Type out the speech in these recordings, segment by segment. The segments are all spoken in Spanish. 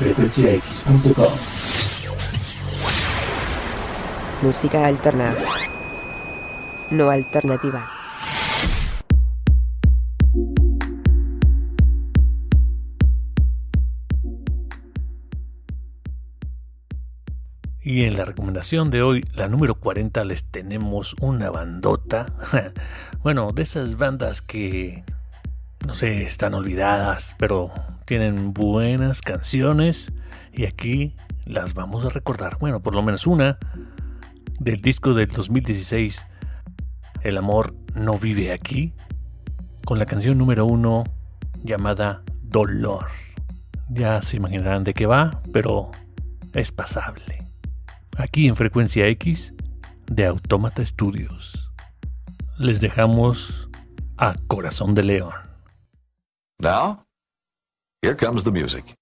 frecuenciax.com. Música alterna. No alternativa. Y en la recomendación de hoy, la número 40, les tenemos una bandota. bueno, de esas bandas que, no sé, están olvidadas, pero tienen buenas canciones. Y aquí las vamos a recordar. Bueno, por lo menos una del disco del 2016, El amor no vive aquí, con la canción número uno llamada Dolor. Ya se imaginarán de qué va, pero es pasable. Aquí en Frecuencia X de Autómata Studios. Les dejamos a Corazón de León. Now, here comes the music.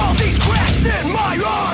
All these cracks in my heart,